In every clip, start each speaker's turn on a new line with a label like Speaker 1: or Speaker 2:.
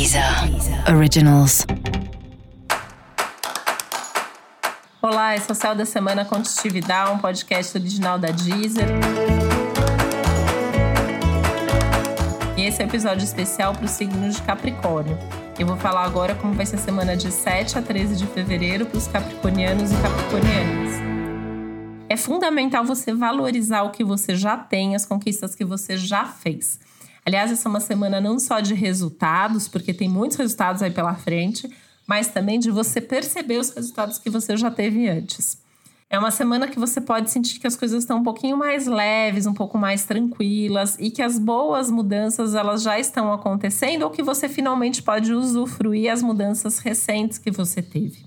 Speaker 1: Deezer Originals.
Speaker 2: Olá, esse é o Céu da Semana Contitividade, um podcast original da Deezer. E esse é o um episódio especial para o signo de Capricórnio. Eu vou falar agora como vai ser a semana de 7 a 13 de fevereiro para os capricornianos e capricornianas. É fundamental você valorizar o que você já tem, as conquistas que você já fez. Aliás, essa é uma semana não só de resultados, porque tem muitos resultados aí pela frente, mas também de você perceber os resultados que você já teve antes. É uma semana que você pode sentir que as coisas estão um pouquinho mais leves, um pouco mais tranquilas e que as boas mudanças elas já estão acontecendo ou que você finalmente pode usufruir as mudanças recentes que você teve.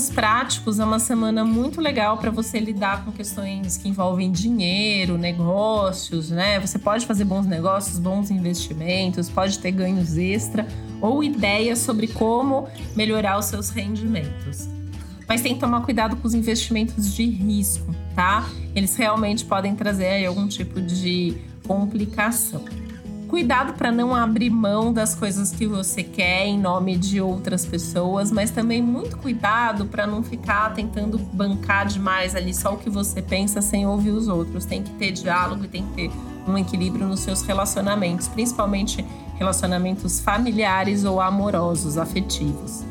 Speaker 2: Termos práticos, é uma semana muito legal para você lidar com questões que envolvem dinheiro, negócios, né? Você pode fazer bons negócios, bons investimentos, pode ter ganhos extra ou ideias sobre como melhorar os seus rendimentos. Mas tem que tomar cuidado com os investimentos de risco, tá? Eles realmente podem trazer algum tipo de complicação. Cuidado para não abrir mão das coisas que você quer em nome de outras pessoas, mas também muito cuidado para não ficar tentando bancar demais ali só o que você pensa sem ouvir os outros. Tem que ter diálogo e tem que ter um equilíbrio nos seus relacionamentos, principalmente relacionamentos familiares ou amorosos, afetivos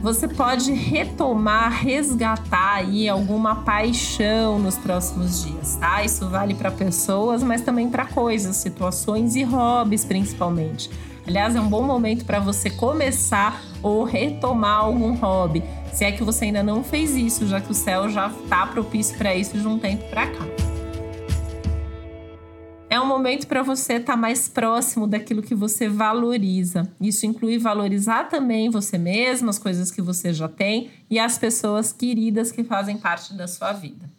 Speaker 2: você pode retomar, resgatar aí alguma paixão nos próximos dias, tá? Isso vale para pessoas, mas também para coisas, situações e hobbies principalmente. Aliás, é um bom momento para você começar ou retomar algum hobby, se é que você ainda não fez isso, já que o céu já está propício para isso de um tempo para cá é um momento para você estar tá mais próximo daquilo que você valoriza. Isso inclui valorizar também você mesmo, as coisas que você já tem e as pessoas queridas que fazem parte da sua vida.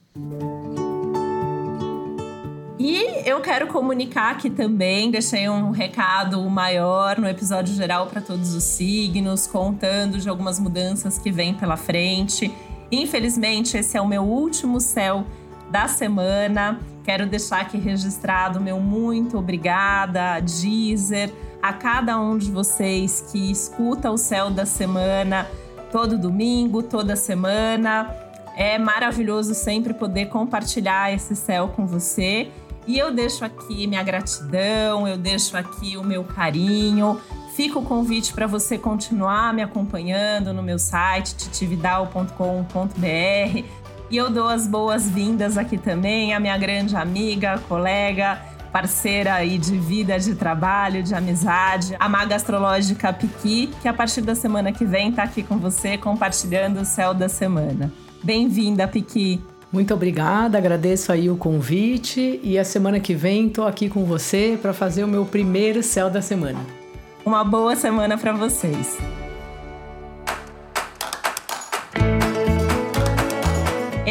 Speaker 2: E eu quero comunicar aqui também, deixei um recado maior no episódio geral para todos os signos, contando de algumas mudanças que vêm pela frente. Infelizmente, esse é o meu último céu da semana. Quero deixar aqui registrado meu muito obrigada, Deezer, a cada um de vocês que escuta o céu da semana todo domingo, toda semana. É maravilhoso sempre poder compartilhar esse céu com você. E eu deixo aqui minha gratidão, eu deixo aqui o meu carinho. Fica o convite para você continuar me acompanhando no meu site titividal.com.br. E eu dou as boas-vindas aqui também à minha grande amiga, colega, parceira aí de vida, de trabalho, de amizade, a maga astrológica Piqui, que a partir da semana que vem está aqui com você compartilhando o céu da semana. Bem-vinda, Piqui.
Speaker 3: Muito obrigada, agradeço aí o convite e a semana que vem estou aqui com você para fazer o meu primeiro céu da semana.
Speaker 2: Uma boa semana para vocês.